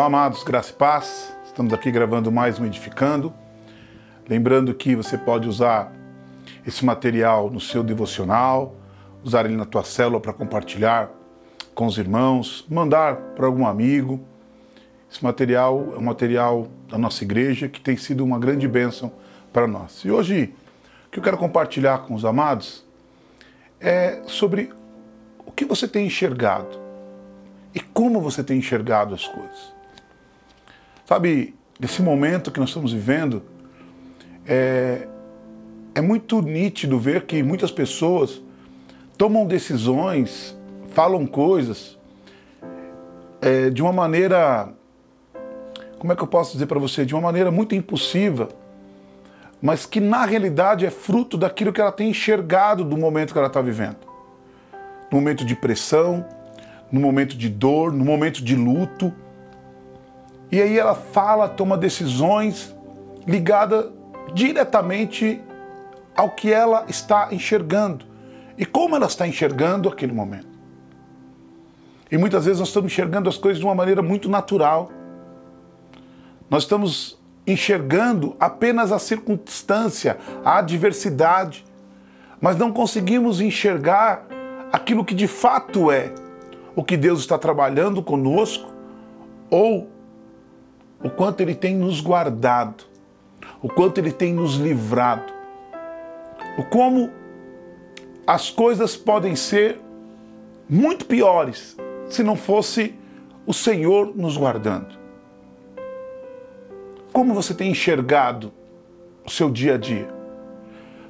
Olá, amados, graça e paz. Estamos aqui gravando mais um Edificando. Lembrando que você pode usar esse material no seu devocional, usar ele na tua célula para compartilhar com os irmãos, mandar para algum amigo. Esse material é um material da nossa igreja que tem sido uma grande bênção para nós. E hoje o que eu quero compartilhar com os amados é sobre o que você tem enxergado e como você tem enxergado as coisas. Sabe, nesse momento que nós estamos vivendo, é, é muito nítido ver que muitas pessoas tomam decisões, falam coisas é, de uma maneira, como é que eu posso dizer para você, de uma maneira muito impulsiva, mas que na realidade é fruto daquilo que ela tem enxergado do momento que ela está vivendo. No momento de pressão, no momento de dor, no momento de luto. E aí ela fala, toma decisões ligadas diretamente ao que ela está enxergando e como ela está enxergando aquele momento. E muitas vezes nós estamos enxergando as coisas de uma maneira muito natural. Nós estamos enxergando apenas a circunstância, a adversidade, mas não conseguimos enxergar aquilo que de fato é o que Deus está trabalhando conosco ou o quanto Ele tem nos guardado, o quanto Ele tem nos livrado, o como as coisas podem ser muito piores se não fosse o Senhor nos guardando. Como você tem enxergado o seu dia a dia?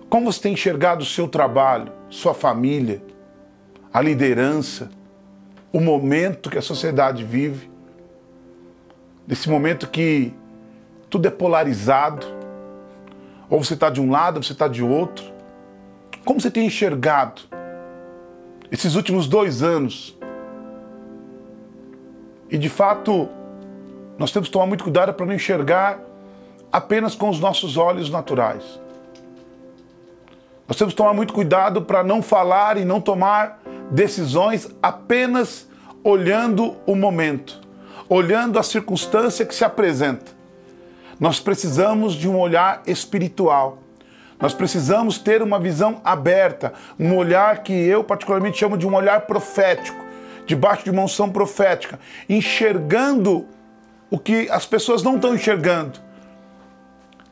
Como você tem enxergado o seu trabalho, sua família, a liderança, o momento que a sociedade vive? Nesse momento que tudo é polarizado, ou você está de um lado, ou você está de outro. Como você tem enxergado esses últimos dois anos? E de fato, nós temos que tomar muito cuidado para não enxergar apenas com os nossos olhos naturais. Nós temos que tomar muito cuidado para não falar e não tomar decisões apenas olhando o momento, olhando a circunstância que se apresenta. Nós precisamos de um olhar espiritual. Nós precisamos ter uma visão aberta, um olhar que eu particularmente chamo de um olhar profético, debaixo de uma unção profética, enxergando o que as pessoas não estão enxergando.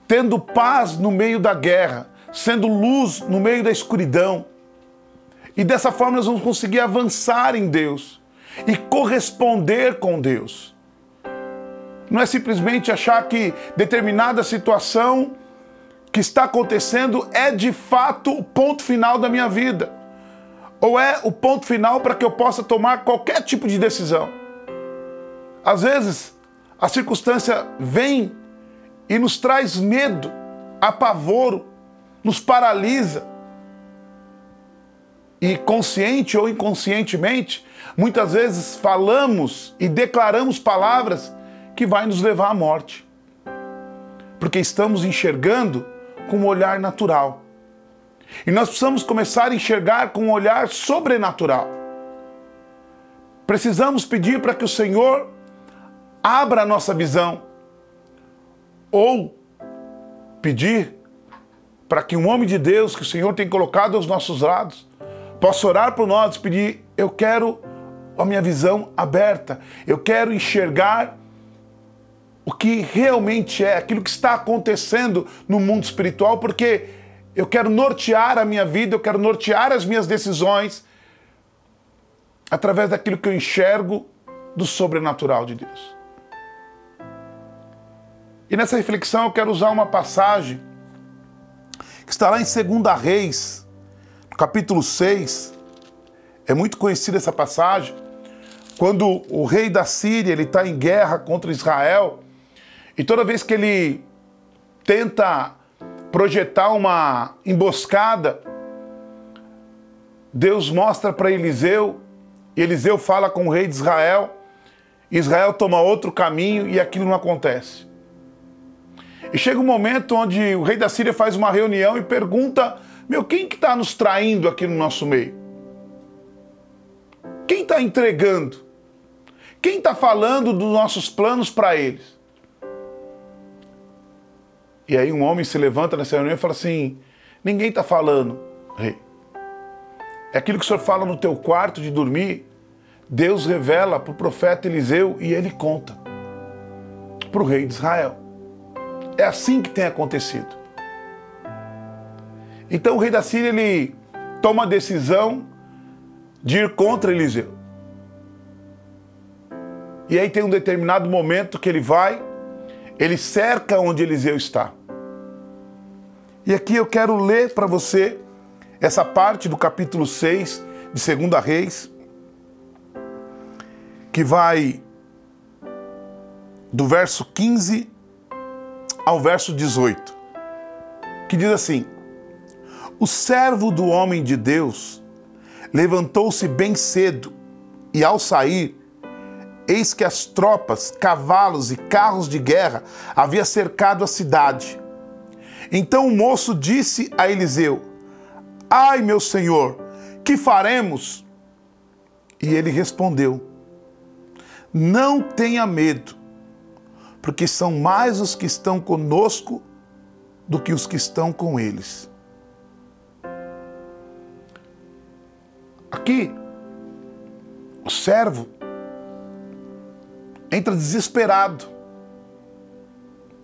Tendo paz no meio da guerra, sendo luz no meio da escuridão. E dessa forma nós vamos conseguir avançar em Deus e corresponder com Deus. Não é simplesmente achar que determinada situação que está acontecendo é de fato o ponto final da minha vida. Ou é o ponto final para que eu possa tomar qualquer tipo de decisão. Às vezes, a circunstância vem e nos traz medo, apavoro, nos paralisa. E consciente ou inconscientemente, muitas vezes falamos e declaramos palavras que vai nos levar à morte. Porque estamos enxergando com um olhar natural. E nós precisamos começar a enxergar com um olhar sobrenatural. Precisamos pedir para que o Senhor abra a nossa visão. Ou pedir para que um homem de Deus que o Senhor tem colocado aos nossos lados possa orar por nós pedir: eu quero a minha visão aberta, eu quero enxergar o que realmente é, aquilo que está acontecendo no mundo espiritual, porque eu quero nortear a minha vida, eu quero nortear as minhas decisões através daquilo que eu enxergo do sobrenatural de Deus. E nessa reflexão eu quero usar uma passagem que está lá em 2 Reis, capítulo 6. É muito conhecida essa passagem. Quando o rei da Síria ele está em guerra contra Israel, e toda vez que ele tenta projetar uma emboscada, Deus mostra para Eliseu, e Eliseu fala com o rei de Israel, Israel toma outro caminho e aquilo não acontece. E chega um momento onde o rei da Síria faz uma reunião e pergunta: Meu, quem que está nos traindo aqui no nosso meio? Quem está entregando? Quem está falando dos nossos planos para eles? E aí um homem se levanta nessa reunião e fala assim: Ninguém está falando, rei. É aquilo que o senhor fala no teu quarto de dormir. Deus revela para o profeta Eliseu e ele conta para o rei de Israel. É assim que tem acontecido. Então o rei da Síria ele toma a decisão de ir contra Eliseu. E aí tem um determinado momento que ele vai, ele cerca onde Eliseu está. E aqui eu quero ler para você essa parte do capítulo 6 de 2 Reis, que vai do verso 15 ao verso 18, que diz assim: O servo do homem de Deus levantou-se bem cedo e, ao sair, eis que as tropas, cavalos e carros de guerra havia cercado a cidade. Então o moço disse a Eliseu: Ai, meu senhor, que faremos? E ele respondeu: Não tenha medo, porque são mais os que estão conosco do que os que estão com eles. Aqui, o servo entra desesperado,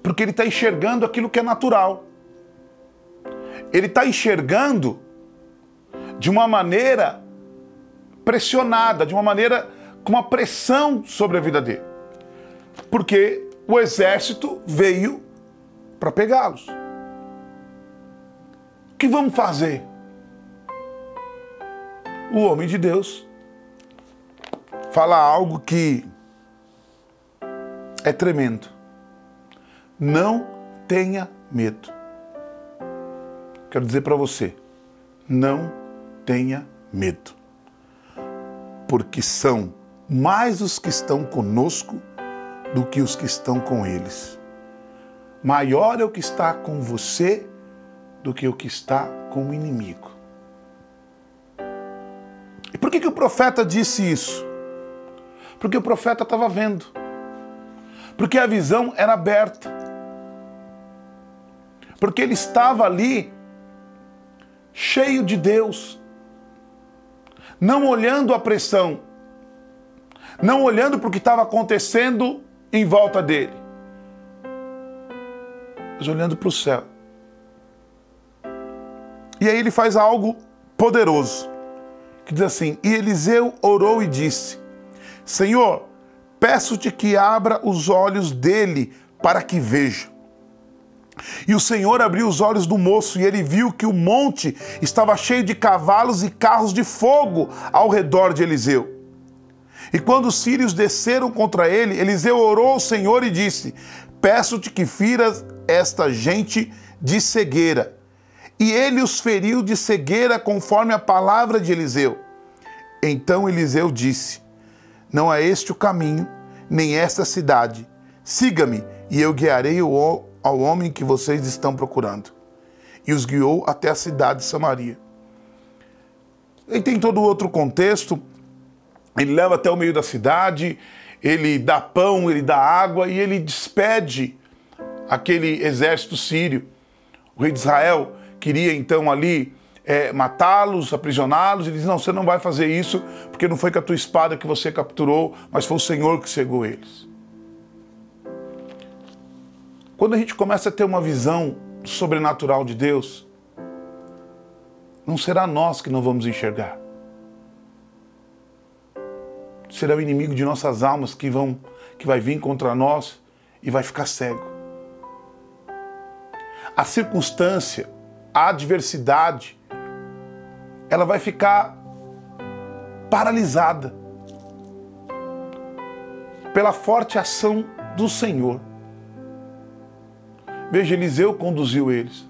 porque ele está enxergando aquilo que é natural. Ele está enxergando de uma maneira pressionada, de uma maneira com uma pressão sobre a vida dele. Porque o exército veio para pegá-los. O que vamos fazer? O homem de Deus fala algo que é tremendo. Não tenha medo. Quero dizer para você, não tenha medo. Porque são mais os que estão conosco do que os que estão com eles. Maior é o que está com você do que o que está com o inimigo. Que, que o profeta disse isso? Porque o profeta estava vendo. Porque a visão era aberta. Porque ele estava ali cheio de Deus. Não olhando a pressão. Não olhando para o que estava acontecendo em volta dele, mas olhando para o céu. E aí ele faz algo poderoso, que diz assim: E Eliseu orou e disse: Senhor, peço-te que abra os olhos dele para que veja. E o Senhor abriu os olhos do moço e ele viu que o monte estava cheio de cavalos e carros de fogo ao redor de Eliseu. E quando os sírios desceram contra ele, Eliseu orou ao Senhor e disse: Peço-te que firas esta gente de cegueira. E ele os feriu de cegueira conforme a palavra de Eliseu. Então Eliseu disse: Não é este o caminho, nem esta cidade. Siga-me, e eu guiarei ao homem que vocês estão procurando. E os guiou até a cidade de Samaria. E tem todo outro contexto ele leva até o meio da cidade, ele dá pão, ele dá água e ele despede aquele exército sírio. O rei de Israel queria então ali é, matá-los, aprisioná-los. Ele diz: Não, você não vai fazer isso, porque não foi com a tua espada que você capturou, mas foi o Senhor que cegou eles. Quando a gente começa a ter uma visão sobrenatural de Deus, não será nós que não vamos enxergar será o inimigo de nossas almas que vão que vai vir contra nós e vai ficar cego. A circunstância, a adversidade, ela vai ficar paralisada pela forte ação do Senhor. Veja, Eliseu conduziu eles.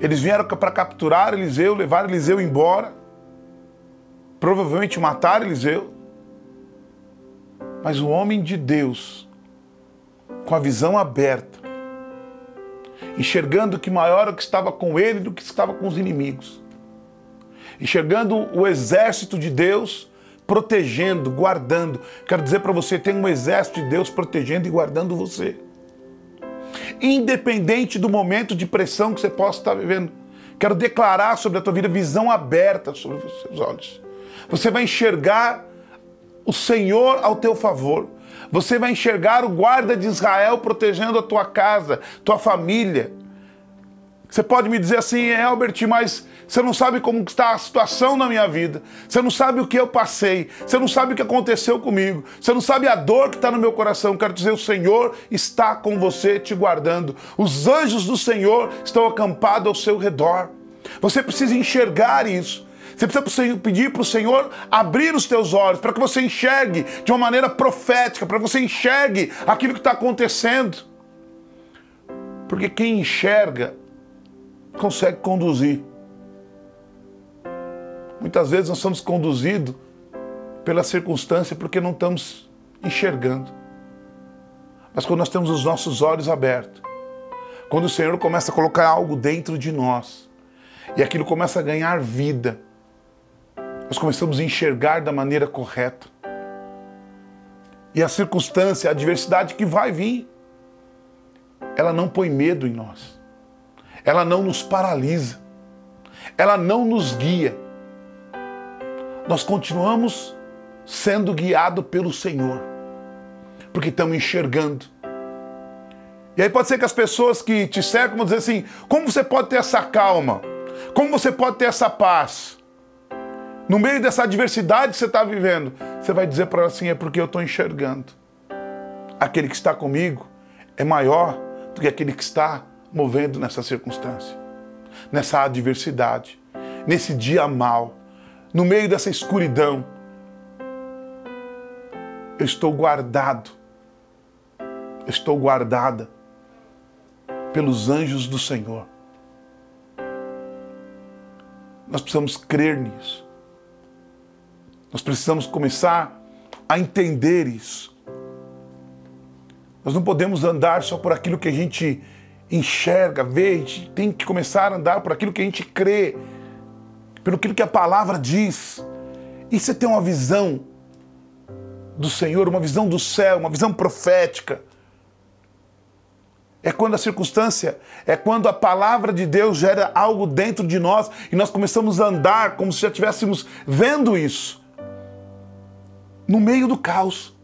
Eles vieram para capturar Eliseu, levar Eliseu embora, provavelmente matar Eliseu. Mas o homem de Deus, com a visão aberta, enxergando que maior o que estava com ele do que estava com os inimigos, enxergando o exército de Deus protegendo, guardando. Quero dizer para você, tem um exército de Deus protegendo e guardando você. Independente do momento de pressão que você possa estar vivendo. Quero declarar sobre a tua vida visão aberta sobre os seus olhos. Você vai enxergar o Senhor ao teu favor. Você vai enxergar o guarda de Israel protegendo a tua casa, tua família. Você pode me dizer assim, Albert, mas você não sabe como está a situação na minha vida. Você não sabe o que eu passei. Você não sabe o que aconteceu comigo. Você não sabe a dor que está no meu coração. Quero dizer, o Senhor está com você, te guardando. Os anjos do Senhor estão acampados ao seu redor. Você precisa enxergar isso. Você precisa pedir para o Senhor abrir os teus olhos, para que você enxergue de uma maneira profética, para que você enxergue aquilo que está acontecendo. Porque quem enxerga consegue conduzir. Muitas vezes nós somos conduzidos pela circunstância porque não estamos enxergando. Mas quando nós temos os nossos olhos abertos, quando o Senhor começa a colocar algo dentro de nós e aquilo começa a ganhar vida, nós começamos a enxergar da maneira correta. E a circunstância, a adversidade que vai vir, ela não põe medo em nós. Ela não nos paralisa. Ela não nos guia nós continuamos sendo guiados pelo Senhor, porque estamos enxergando. E aí pode ser que as pessoas que te cercam vão dizer assim: como você pode ter essa calma? Como você pode ter essa paz? No meio dessa adversidade que você está vivendo, você vai dizer para ela assim: é porque eu estou enxergando. Aquele que está comigo é maior do que aquele que está movendo nessa circunstância, nessa adversidade, nesse dia mal no meio dessa escuridão, eu estou guardado, eu estou guardada pelos anjos do Senhor. Nós precisamos crer nisso. Nós precisamos começar a entender isso. Nós não podemos andar só por aquilo que a gente enxerga, vê, a gente tem que começar a andar por aquilo que a gente crê pelo que a palavra diz. E você tem uma visão do Senhor, uma visão do céu, uma visão profética. É quando a circunstância, é quando a palavra de Deus gera algo dentro de nós e nós começamos a andar como se já estivéssemos vendo isso. No meio do caos,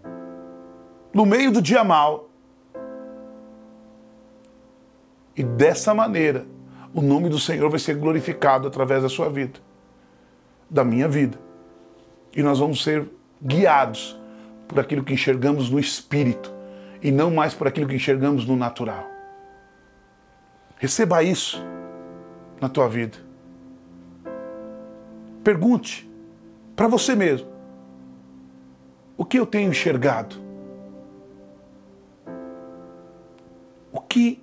no meio do dia mal. E dessa maneira, o nome do Senhor vai ser glorificado através da sua vida da minha vida. E nós vamos ser guiados por aquilo que enxergamos no espírito e não mais por aquilo que enxergamos no natural. Receba isso na tua vida. Pergunte para você mesmo: o que eu tenho enxergado? O que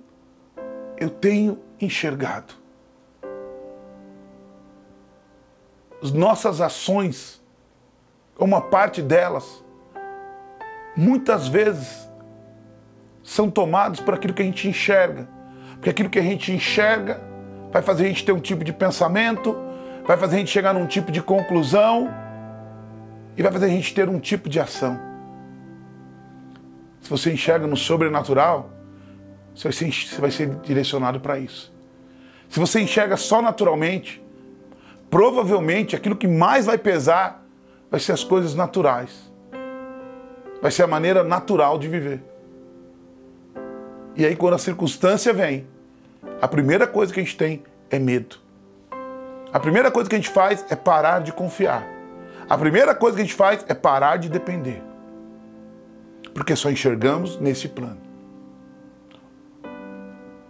eu tenho enxergado? as nossas ações, uma parte delas, muitas vezes são tomadas por aquilo que a gente enxerga. Porque aquilo que a gente enxerga vai fazer a gente ter um tipo de pensamento, vai fazer a gente chegar num tipo de conclusão e vai fazer a gente ter um tipo de ação. Se você enxerga no sobrenatural, você vai ser direcionado para isso. Se você enxerga só naturalmente, provavelmente aquilo que mais vai pesar vai ser as coisas naturais. Vai ser a maneira natural de viver. E aí, quando a circunstância vem, a primeira coisa que a gente tem é medo. A primeira coisa que a gente faz é parar de confiar. A primeira coisa que a gente faz é parar de depender. Porque só enxergamos nesse plano.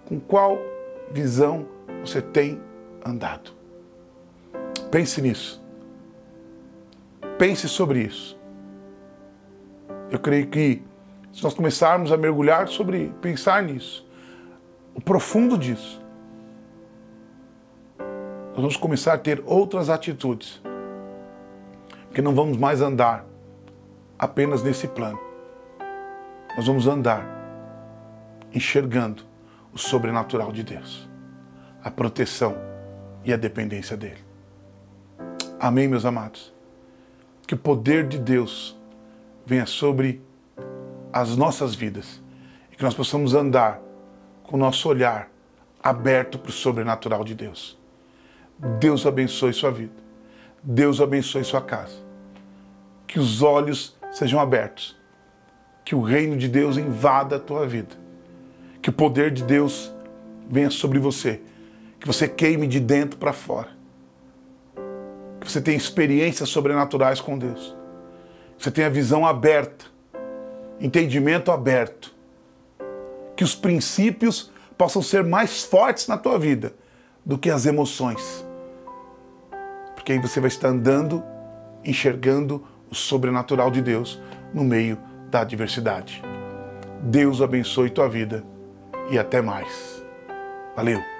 Com qual visão você tem andado? Pense nisso. Pense sobre isso. Eu creio que se nós começarmos a mergulhar sobre pensar nisso, o profundo disso, nós vamos começar a ter outras atitudes. Porque não vamos mais andar apenas nesse plano. Nós vamos andar enxergando o sobrenatural de Deus, a proteção e a dependência dele. Amém, meus amados? Que o poder de Deus venha sobre as nossas vidas e que nós possamos andar com o nosso olhar aberto para o sobrenatural de Deus. Deus abençoe sua vida. Deus abençoe sua casa. Que os olhos sejam abertos. Que o reino de Deus invada a tua vida. Que o poder de Deus venha sobre você. Que você queime de dentro para fora. Que você tenha experiências sobrenaturais com Deus. Que você tenha visão aberta. Entendimento aberto. Que os princípios possam ser mais fortes na tua vida do que as emoções. Porque aí você vai estar andando, enxergando o sobrenatural de Deus no meio da adversidade. Deus abençoe tua vida e até mais. Valeu!